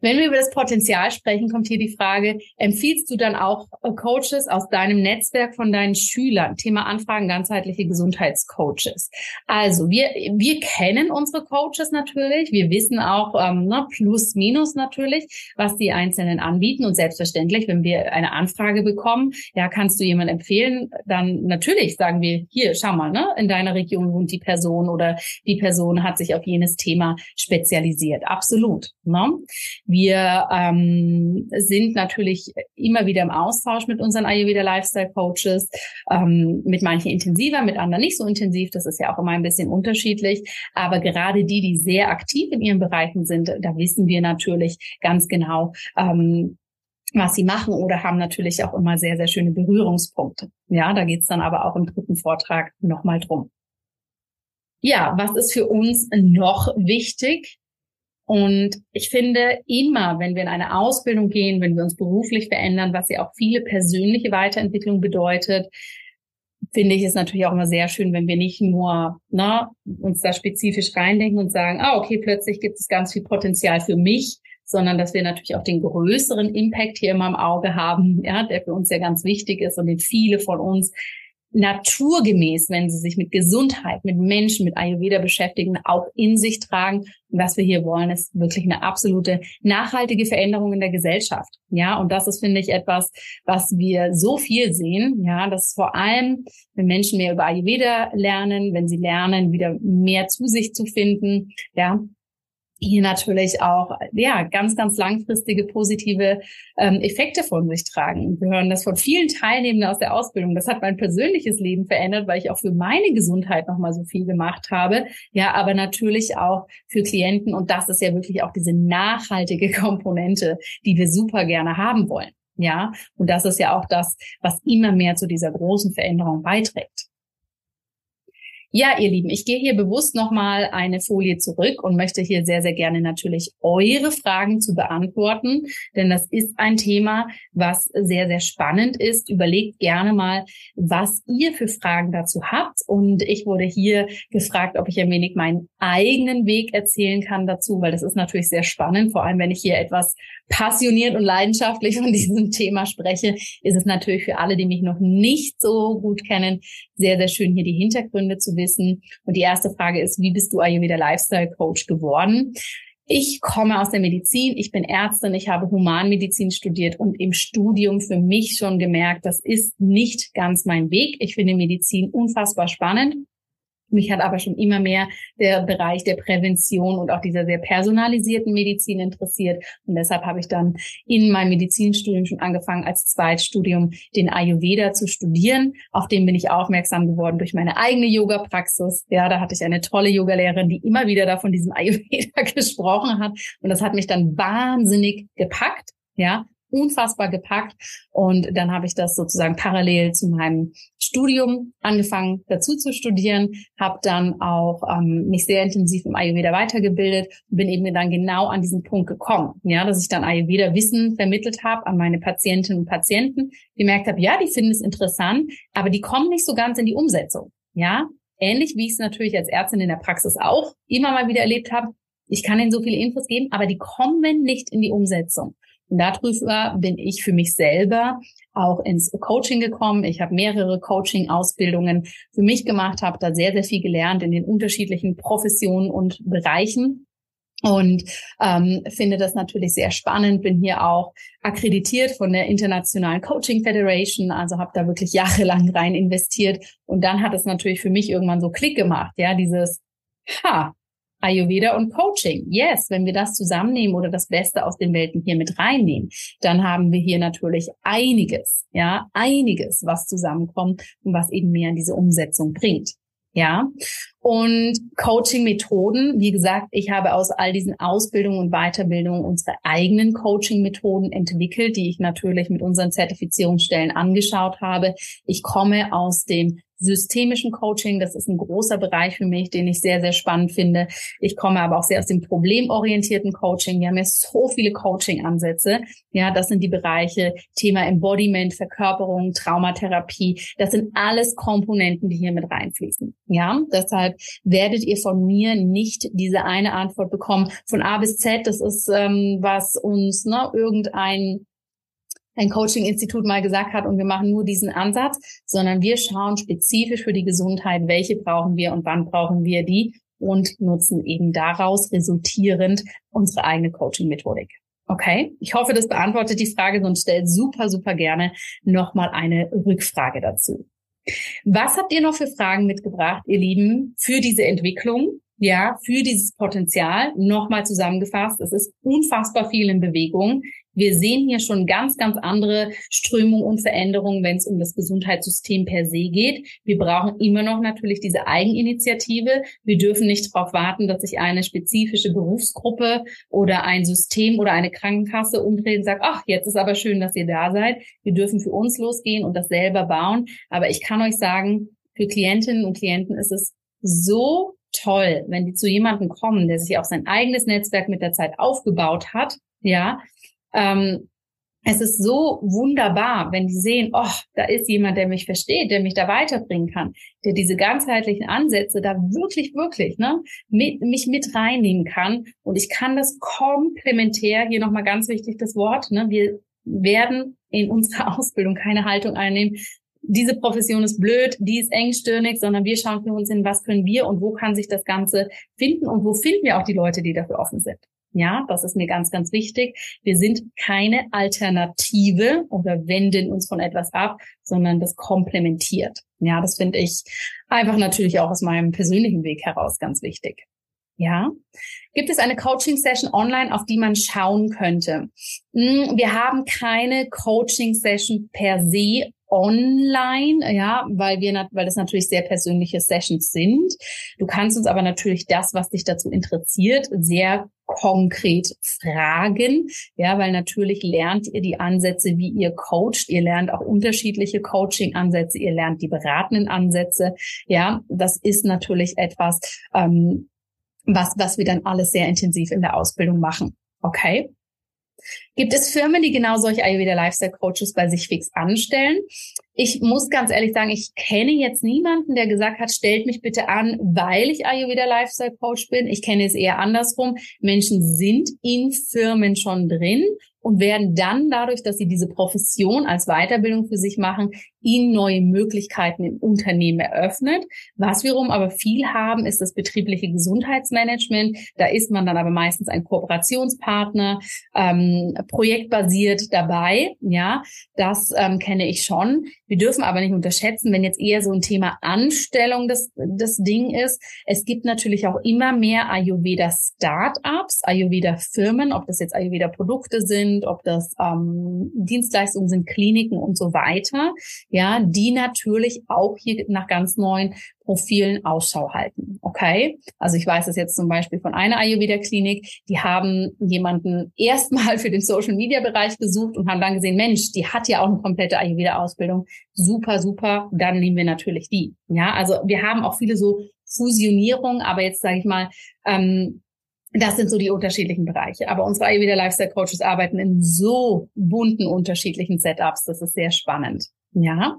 Wenn wir über das Potenzial sprechen, kommt hier die Frage, empfiehlst du dann auch äh, Coaches aus deinem Netzwerk von deinen Schülern? Thema Anfragen ganzheitliche Gesundheitscoaches. Also wir, wir kennen unsere Coaches natürlich. Wir wissen auch ähm, ne, plus minus natürlich, was die Einzelnen anbieten. Und selbstverständlich, wenn wir eine Anfrage bekommen, ja, kannst du jemand empfehlen, dann natürlich sagen wir, hier, schau mal, ne, in deiner Region wohnt die Person oder die Person hat sich auf jenes Thema spezialisiert. Absolut. Ne? Wir ähm, sind natürlich immer wieder im Austausch mit unseren Ayurveda Lifestyle Coaches, ähm, mit manchen intensiver, mit anderen nicht so intensiv. Das ist ja auch immer ein bisschen unterschiedlich. Aber gerade die, die sehr aktiv in ihren Bereichen sind, da wissen wir natürlich ganz genau, ähm, was sie machen oder haben natürlich auch immer sehr, sehr schöne Berührungspunkte. Ja, da geht's dann aber auch im dritten Vortrag nochmal drum. Ja, was ist für uns noch wichtig? Und ich finde immer, wenn wir in eine Ausbildung gehen, wenn wir uns beruflich verändern, was ja auch viele persönliche Weiterentwicklung bedeutet, finde ich es natürlich auch immer sehr schön, wenn wir nicht nur ne, uns da spezifisch reindenken und sagen, ah, okay, plötzlich gibt es ganz viel Potenzial für mich, sondern dass wir natürlich auch den größeren Impact hier immer im Auge haben, ja, der für uns ja ganz wichtig ist und den viele von uns naturgemäß, wenn sie sich mit Gesundheit, mit Menschen, mit Ayurveda beschäftigen, auch in sich tragen. Und was wir hier wollen, ist wirklich eine absolute nachhaltige Veränderung in der Gesellschaft. Ja, und das ist, finde ich, etwas, was wir so viel sehen. Ja, dass vor allem, wenn Menschen mehr über Ayurveda lernen, wenn sie lernen, wieder mehr zu sich zu finden, ja, hier natürlich auch ja ganz ganz langfristige positive ähm, Effekte von sich tragen. Wir hören das von vielen Teilnehmenden aus der Ausbildung. Das hat mein persönliches Leben verändert, weil ich auch für meine Gesundheit noch mal so viel gemacht habe. Ja, aber natürlich auch für Klienten und das ist ja wirklich auch diese nachhaltige Komponente, die wir super gerne haben wollen. Ja, und das ist ja auch das, was immer mehr zu dieser großen Veränderung beiträgt. Ja, ihr Lieben, ich gehe hier bewusst nochmal eine Folie zurück und möchte hier sehr, sehr gerne natürlich eure Fragen zu beantworten, denn das ist ein Thema, was sehr, sehr spannend ist. Überlegt gerne mal, was ihr für Fragen dazu habt. Und ich wurde hier gefragt, ob ich ein wenig meinen eigenen Weg erzählen kann dazu, weil das ist natürlich sehr spannend, vor allem wenn ich hier etwas passioniert und leidenschaftlich von diesem Thema spreche, ist es natürlich für alle, die mich noch nicht so gut kennen, sehr, sehr schön, hier die Hintergründe zu wissen. Und die erste Frage ist, wie bist du Ayurveda Lifestyle Coach geworden? Ich komme aus der Medizin, ich bin Ärztin, ich habe Humanmedizin studiert und im Studium für mich schon gemerkt, das ist nicht ganz mein Weg. Ich finde Medizin unfassbar spannend mich hat aber schon immer mehr der Bereich der Prävention und auch dieser sehr personalisierten Medizin interessiert. Und deshalb habe ich dann in meinem Medizinstudium schon angefangen, als Zweitstudium den Ayurveda zu studieren. Auf den bin ich aufmerksam geworden durch meine eigene Yoga-Praxis. Ja, da hatte ich eine tolle Yogalehrerin, die immer wieder da von diesem Ayurveda gesprochen hat. Und das hat mich dann wahnsinnig gepackt. Ja, unfassbar gepackt. Und dann habe ich das sozusagen parallel zu meinem Studium angefangen dazu zu studieren, habe dann auch ähm, mich sehr intensiv im Ayurveda weitergebildet und bin eben dann genau an diesen Punkt gekommen, ja, dass ich dann Ayurveda Wissen vermittelt habe an meine Patientinnen und Patienten, gemerkt habe, ja, die finden es interessant, aber die kommen nicht so ganz in die Umsetzung, ja. Ähnlich wie ich es natürlich als Ärztin in der Praxis auch immer mal wieder erlebt habe. Ich kann ihnen so viele Infos geben, aber die kommen nicht in die Umsetzung. Und darüber bin ich für mich selber auch ins Coaching gekommen. Ich habe mehrere Coaching-Ausbildungen für mich gemacht, habe da sehr, sehr viel gelernt in den unterschiedlichen Professionen und Bereichen und ähm, finde das natürlich sehr spannend. Bin hier auch akkreditiert von der Internationalen Coaching Federation, also habe da wirklich jahrelang rein investiert. Und dann hat es natürlich für mich irgendwann so Klick gemacht, ja, dieses, ha, Ayurveda und Coaching. Yes, wenn wir das zusammennehmen oder das Beste aus den Welten hier mit reinnehmen, dann haben wir hier natürlich einiges, ja, einiges, was zusammenkommt und was eben mehr in diese Umsetzung bringt. Ja, und Coaching-Methoden, wie gesagt, ich habe aus all diesen Ausbildungen und Weiterbildungen unsere eigenen Coaching-Methoden entwickelt, die ich natürlich mit unseren Zertifizierungsstellen angeschaut habe. Ich komme aus dem systemischen Coaching. Das ist ein großer Bereich für mich, den ich sehr, sehr spannend finde. Ich komme aber auch sehr aus dem problemorientierten Coaching. Wir haben ja so viele Coaching-Ansätze. Ja, das sind die Bereiche Thema Embodiment, Verkörperung, Traumatherapie. Das sind alles Komponenten, die hier mit reinfließen. Ja, deshalb werdet ihr von mir nicht diese eine Antwort bekommen. Von A bis Z, das ist ähm, was uns ne, irgendein ein Coaching-Institut mal gesagt hat und wir machen nur diesen Ansatz, sondern wir schauen spezifisch für die Gesundheit, welche brauchen wir und wann brauchen wir die und nutzen eben daraus resultierend unsere eigene Coaching-Methodik. Okay, ich hoffe, das beantwortet die Frage, sonst stellt super, super gerne nochmal eine Rückfrage dazu. Was habt ihr noch für Fragen mitgebracht, ihr Lieben, für diese Entwicklung? Ja, für dieses Potenzial nochmal zusammengefasst. Es ist unfassbar viel in Bewegung. Wir sehen hier schon ganz, ganz andere Strömungen und Veränderungen, wenn es um das Gesundheitssystem per se geht. Wir brauchen immer noch natürlich diese Eigeninitiative. Wir dürfen nicht darauf warten, dass sich eine spezifische Berufsgruppe oder ein System oder eine Krankenkasse umdreht und sagt, ach, jetzt ist aber schön, dass ihr da seid. Wir dürfen für uns losgehen und das selber bauen. Aber ich kann euch sagen, für Klientinnen und Klienten ist es so toll, wenn die zu jemandem kommen, der sich auch sein eigenes Netzwerk mit der Zeit aufgebaut hat, ja, ähm, es ist so wunderbar, wenn die sehen, oh, da ist jemand, der mich versteht, der mich da weiterbringen kann, der diese ganzheitlichen Ansätze da wirklich, wirklich, ne, mit, mich mit reinnehmen kann. Und ich kann das komplementär, hier nochmal ganz wichtig das Wort, ne, wir werden in unserer Ausbildung keine Haltung einnehmen, diese Profession ist blöd, die ist engstirnig, sondern wir schauen für uns hin, was können wir und wo kann sich das Ganze finden und wo finden wir auch die Leute, die dafür offen sind. Ja, das ist mir ganz, ganz wichtig. Wir sind keine Alternative oder wenden uns von etwas ab, sondern das komplementiert. Ja, das finde ich einfach natürlich auch aus meinem persönlichen Weg heraus ganz wichtig. Ja. Gibt es eine Coaching-Session online, auf die man schauen könnte? Hm, wir haben keine Coaching-Session per se online, ja, weil wir, weil das natürlich sehr persönliche Sessions sind. Du kannst uns aber natürlich das, was dich dazu interessiert, sehr konkret fragen, ja, weil natürlich lernt ihr die Ansätze, wie ihr coacht. Ihr lernt auch unterschiedliche Coaching-Ansätze. Ihr lernt die beratenden Ansätze. Ja, das ist natürlich etwas, ähm, was, was wir dann alles sehr intensiv in der Ausbildung machen. Okay? Gibt es Firmen, die genau solche Ayurveda Lifestyle Coaches bei sich fix anstellen? Ich muss ganz ehrlich sagen, ich kenne jetzt niemanden, der gesagt hat, stellt mich bitte an, weil ich Ayurveda Lifestyle Coach bin. Ich kenne es eher andersrum. Menschen sind in Firmen schon drin und werden dann dadurch, dass sie diese Profession als Weiterbildung für sich machen, ihnen neue Möglichkeiten im Unternehmen eröffnet. Was wir rum aber viel haben, ist das betriebliche Gesundheitsmanagement. Da ist man dann aber meistens ein Kooperationspartner, ähm, projektbasiert dabei. Ja, das ähm, kenne ich schon. Wir dürfen aber nicht unterschätzen, wenn jetzt eher so ein Thema Anstellung das, das Ding ist. Es gibt natürlich auch immer mehr Ayurveda-Startups, Ayurveda-Firmen, ob das jetzt Ayurveda-Produkte sind, ob das ähm, Dienstleistungen sind, Kliniken und so weiter ja, die natürlich auch hier nach ganz neuen Profilen Ausschau halten. Okay? Also ich weiß es jetzt zum Beispiel von einer Ayurveda-Klinik, die haben jemanden erstmal für den Social-Media-Bereich gesucht und haben dann gesehen, Mensch, die hat ja auch eine komplette Ayurveda-Ausbildung. Super, super. Dann nehmen wir natürlich die. Ja, also wir haben auch viele so Fusionierungen, aber jetzt sage ich mal, ähm, das sind so die unterschiedlichen Bereiche. Aber unsere Ayurveda Lifestyle Coaches arbeiten in so bunten unterschiedlichen Setups. Das ist sehr spannend. Ja.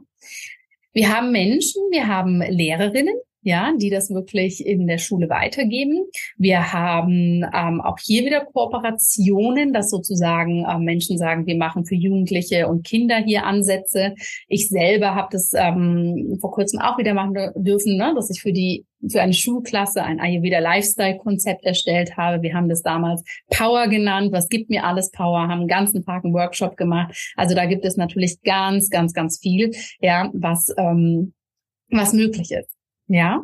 Wir haben Menschen, wir haben Lehrerinnen, ja, die das wirklich in der Schule weitergeben. Wir haben ähm, auch hier wieder Kooperationen, dass sozusagen äh, Menschen sagen, wir machen für Jugendliche und Kinder hier Ansätze. Ich selber habe das ähm, vor kurzem auch wieder machen dürfen, ne, dass ich für die für eine Schulklasse ein Ayurveda Lifestyle Konzept erstellt habe. Wir haben das damals Power genannt. Was gibt mir alles Power? Haben einen ganzen Tag einen Workshop gemacht. Also da gibt es natürlich ganz, ganz, ganz viel, ja, was ähm, was möglich ist. Ja.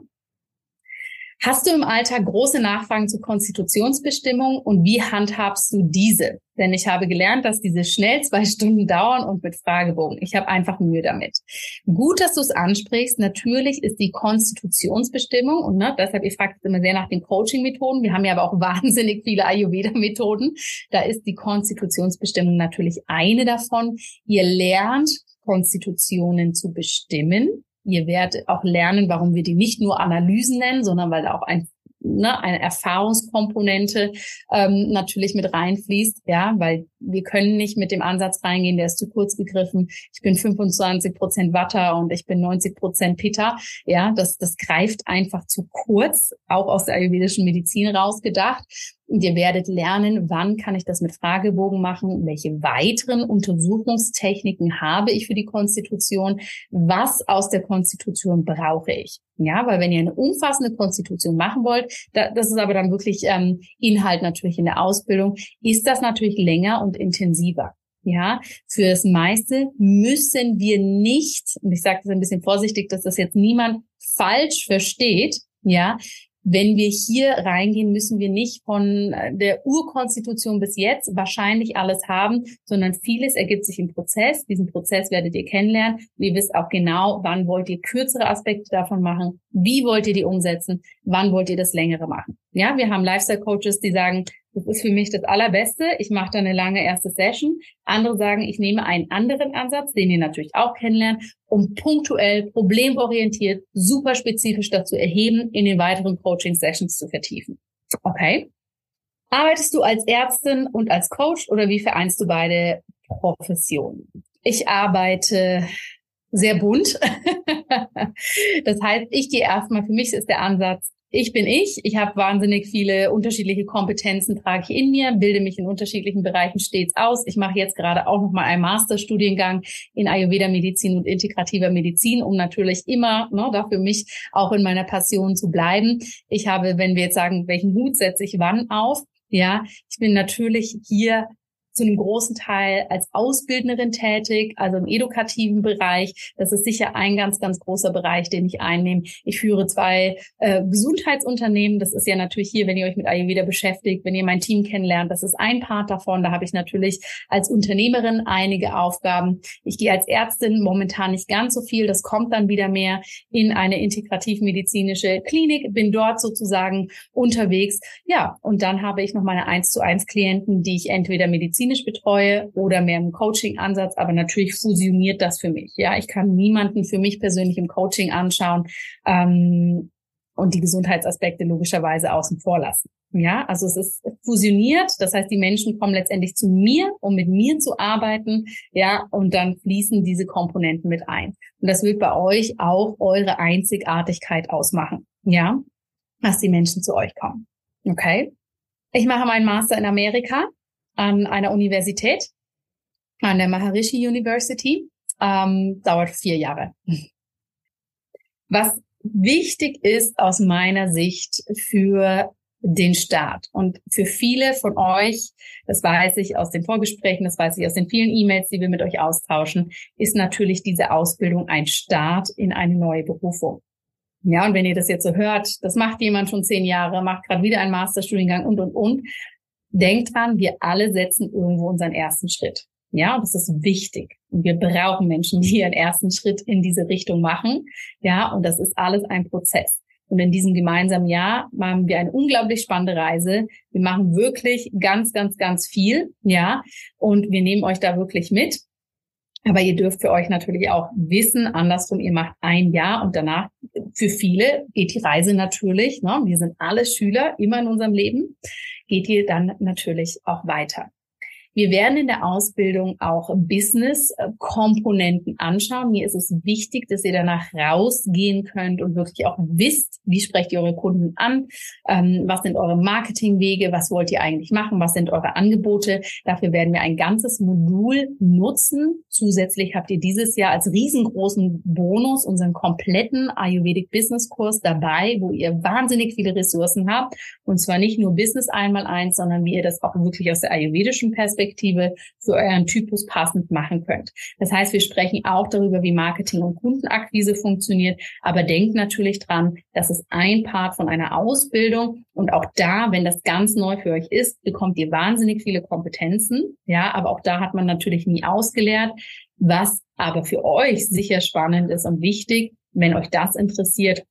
Hast du im Alltag große Nachfragen zur Konstitutionsbestimmung und wie handhabst du diese? Denn ich habe gelernt, dass diese schnell zwei Stunden dauern und mit Fragebogen. Ich habe einfach Mühe damit. Gut, dass du es ansprichst. Natürlich ist die Konstitutionsbestimmung und ne, deshalb, ihr fragt immer sehr nach den Coaching-Methoden. Wir haben ja aber auch wahnsinnig viele Ayurveda-Methoden. Da ist die Konstitutionsbestimmung natürlich eine davon. Ihr lernt Konstitutionen zu bestimmen. Ihr werdet auch lernen, warum wir die nicht nur Analysen nennen, sondern weil da auch ein ne, eine Erfahrungskomponente ähm, natürlich mit reinfließt, ja, weil wir können nicht mit dem Ansatz reingehen, der ist zu kurz gegriffen. Ich bin 25 Prozent Watter und ich bin 90 Prozent Pitta. Ja, das, das greift einfach zu kurz, auch aus der ayurvedischen Medizin rausgedacht. Und ihr werdet lernen, wann kann ich das mit Fragebogen machen, welche weiteren Untersuchungstechniken habe ich für die Konstitution, was aus der Konstitution brauche ich. Ja, weil wenn ihr eine umfassende Konstitution machen wollt, da, das ist aber dann wirklich ähm, Inhalt natürlich in der Ausbildung, ist das natürlich länger und intensiver. Ja, für das meiste müssen wir nicht, und ich sage das ein bisschen vorsichtig, dass das jetzt niemand falsch versteht, ja, wenn wir hier reingehen, müssen wir nicht von äh, der Urkonstitution bis jetzt wahrscheinlich alles haben, sondern vieles ergibt sich im Prozess. Diesen Prozess werdet ihr kennenlernen. Und ihr wisst auch genau, wann wollt ihr kürzere Aspekte davon machen, wie wollt ihr die umsetzen, wann wollt ihr das längere machen. Ja, wir haben Lifestyle Coaches, die sagen, das ist für mich das Allerbeste. Ich mache da eine lange erste Session. Andere sagen, ich nehme einen anderen Ansatz, den ihr natürlich auch kennenlernt, um punktuell, problemorientiert, super spezifisch dazu erheben, in den weiteren Coaching-Sessions zu vertiefen. Okay. Arbeitest du als Ärztin und als Coach oder wie vereinst du beide Professionen? Ich arbeite sehr bunt. das heißt, ich gehe erstmal, für mich ist der Ansatz, ich bin ich. Ich habe wahnsinnig viele unterschiedliche Kompetenzen, trage ich in mir, bilde mich in unterschiedlichen Bereichen stets aus. Ich mache jetzt gerade auch noch mal einen Masterstudiengang in Ayurveda Medizin und integrativer Medizin, um natürlich immer ne, dafür mich auch in meiner Passion zu bleiben. Ich habe, wenn wir jetzt sagen, welchen Hut setze ich wann auf, ja, ich bin natürlich hier zu einem großen Teil als Ausbildnerin tätig, also im edukativen Bereich. Das ist sicher ein ganz, ganz großer Bereich, den ich einnehme. Ich führe zwei äh, Gesundheitsunternehmen. Das ist ja natürlich hier, wenn ihr euch mit Ayurveda beschäftigt, wenn ihr mein Team kennenlernt, das ist ein Part davon. Da habe ich natürlich als Unternehmerin einige Aufgaben. Ich gehe als Ärztin momentan nicht ganz so viel. Das kommt dann wieder mehr in eine integrativmedizinische Klinik, bin dort sozusagen unterwegs. Ja, und dann habe ich noch meine 1 zu 1 Klienten, die ich entweder medizinisch medizinisch betreue oder mehr im Coaching-Ansatz, aber natürlich fusioniert das für mich. Ja, ich kann niemanden für mich persönlich im Coaching anschauen ähm, und die Gesundheitsaspekte logischerweise außen vor lassen. Ja, also es ist fusioniert, das heißt, die Menschen kommen letztendlich zu mir, um mit mir zu arbeiten, ja, und dann fließen diese Komponenten mit ein. Und das wird bei euch auch eure Einzigartigkeit ausmachen, ja, dass die Menschen zu euch kommen. Okay? Ich mache meinen Master in Amerika an einer Universität, an der Maharishi University. Ähm, dauert vier Jahre. Was wichtig ist aus meiner Sicht für den Start. Und für viele von euch, das weiß ich aus den Vorgesprächen, das weiß ich aus den vielen E-Mails, die wir mit euch austauschen, ist natürlich diese Ausbildung ein Start in eine neue Berufung. Ja, und wenn ihr das jetzt so hört, das macht jemand schon zehn Jahre, macht gerade wieder einen Masterstudiengang und, und, und, Denkt dran, wir alle setzen irgendwo unseren ersten Schritt. Ja, und das ist wichtig. Und wir brauchen Menschen, die ihren ersten Schritt in diese Richtung machen. Ja, und das ist alles ein Prozess. Und in diesem gemeinsamen Jahr machen wir eine unglaublich spannende Reise. Wir machen wirklich ganz, ganz, ganz viel. Ja, und wir nehmen euch da wirklich mit. Aber ihr dürft für euch natürlich auch wissen, andersrum, ihr macht ein Jahr und danach für viele geht die Reise natürlich. Ne? Wir sind alle Schüler immer in unserem Leben geht ihr dann natürlich auch weiter. Wir werden in der Ausbildung auch Business-Komponenten anschauen. Mir ist es wichtig, dass ihr danach rausgehen könnt und wirklich auch wisst, wie sprecht ihr eure Kunden an, ähm, was sind eure Marketingwege, was wollt ihr eigentlich machen, was sind eure Angebote. Dafür werden wir ein ganzes Modul nutzen. Zusätzlich habt ihr dieses Jahr als riesengroßen Bonus unseren kompletten Ayurvedic Business Kurs dabei, wo ihr wahnsinnig viele Ressourcen habt. Und zwar nicht nur Business einmal eins, sondern wie ihr das auch wirklich aus der ayurvedischen Perspektive Perspektive für euren Typus passend machen könnt. Das heißt, wir sprechen auch darüber, wie Marketing und Kundenakquise funktioniert, aber denkt natürlich dran, das ist ein Part von einer Ausbildung und auch da, wenn das ganz neu für euch ist, bekommt ihr wahnsinnig viele Kompetenzen. Ja, aber auch da hat man natürlich nie ausgelehrt. Was aber für euch sicher spannend ist und wichtig, wenn euch das interessiert,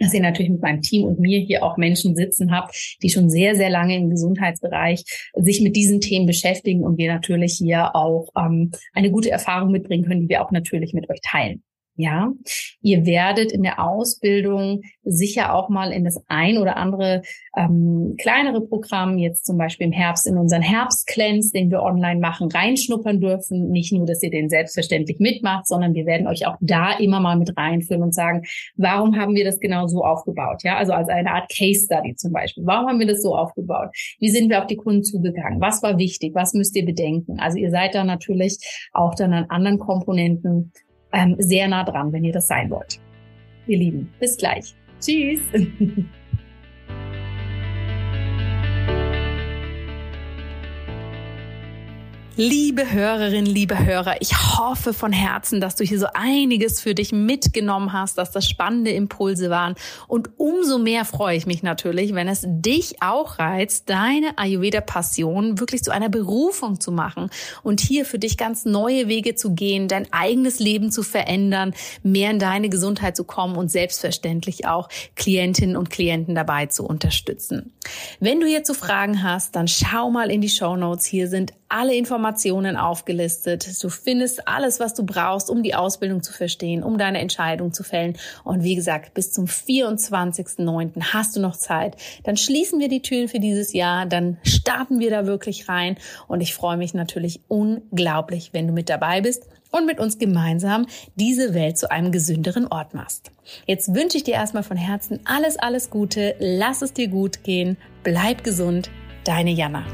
dass ihr natürlich mit meinem Team und mir hier auch Menschen sitzen habt, die schon sehr, sehr lange im Gesundheitsbereich sich mit diesen Themen beschäftigen und wir natürlich hier auch ähm, eine gute Erfahrung mitbringen können, die wir auch natürlich mit euch teilen. Ja, ihr werdet in der Ausbildung sicher auch mal in das ein oder andere ähm, kleinere Programm, jetzt zum Beispiel im Herbst in unseren Herbstcleanse, den wir online machen, reinschnuppern dürfen. Nicht nur, dass ihr den selbstverständlich mitmacht, sondern wir werden euch auch da immer mal mit reinführen und sagen, warum haben wir das genau so aufgebaut? Ja, also als eine Art Case Study zum Beispiel. Warum haben wir das so aufgebaut? Wie sind wir auf die Kunden zugegangen? Was war wichtig? Was müsst ihr bedenken? Also ihr seid da natürlich auch dann an anderen Komponenten ähm, sehr nah dran, wenn ihr das sein wollt. Ihr Lieben, bis gleich. Tschüss. Liebe Hörerinnen, liebe Hörer, ich hoffe von Herzen, dass du hier so einiges für dich mitgenommen hast, dass das spannende Impulse waren. Und umso mehr freue ich mich natürlich, wenn es dich auch reizt, deine Ayurveda-Passion wirklich zu einer Berufung zu machen und hier für dich ganz neue Wege zu gehen, dein eigenes Leben zu verändern, mehr in deine Gesundheit zu kommen und selbstverständlich auch Klientinnen und Klienten dabei zu unterstützen. Wenn du hierzu Fragen hast, dann schau mal in die Show Notes. Hier sind alle Informationen aufgelistet. Du findest alles, was du brauchst, um die Ausbildung zu verstehen, um deine Entscheidung zu fällen. Und wie gesagt, bis zum 24.09. hast du noch Zeit. Dann schließen wir die Türen für dieses Jahr, dann starten wir da wirklich rein. Und ich freue mich natürlich unglaublich, wenn du mit dabei bist. und mit uns gemeinsam diese Welt zu einem gesünderen Ort machst. Jetzt wünsche ich dir erstmal von Herzen alles, alles Gute, lass es dir gut gehen, bleib gesund, deine Jana.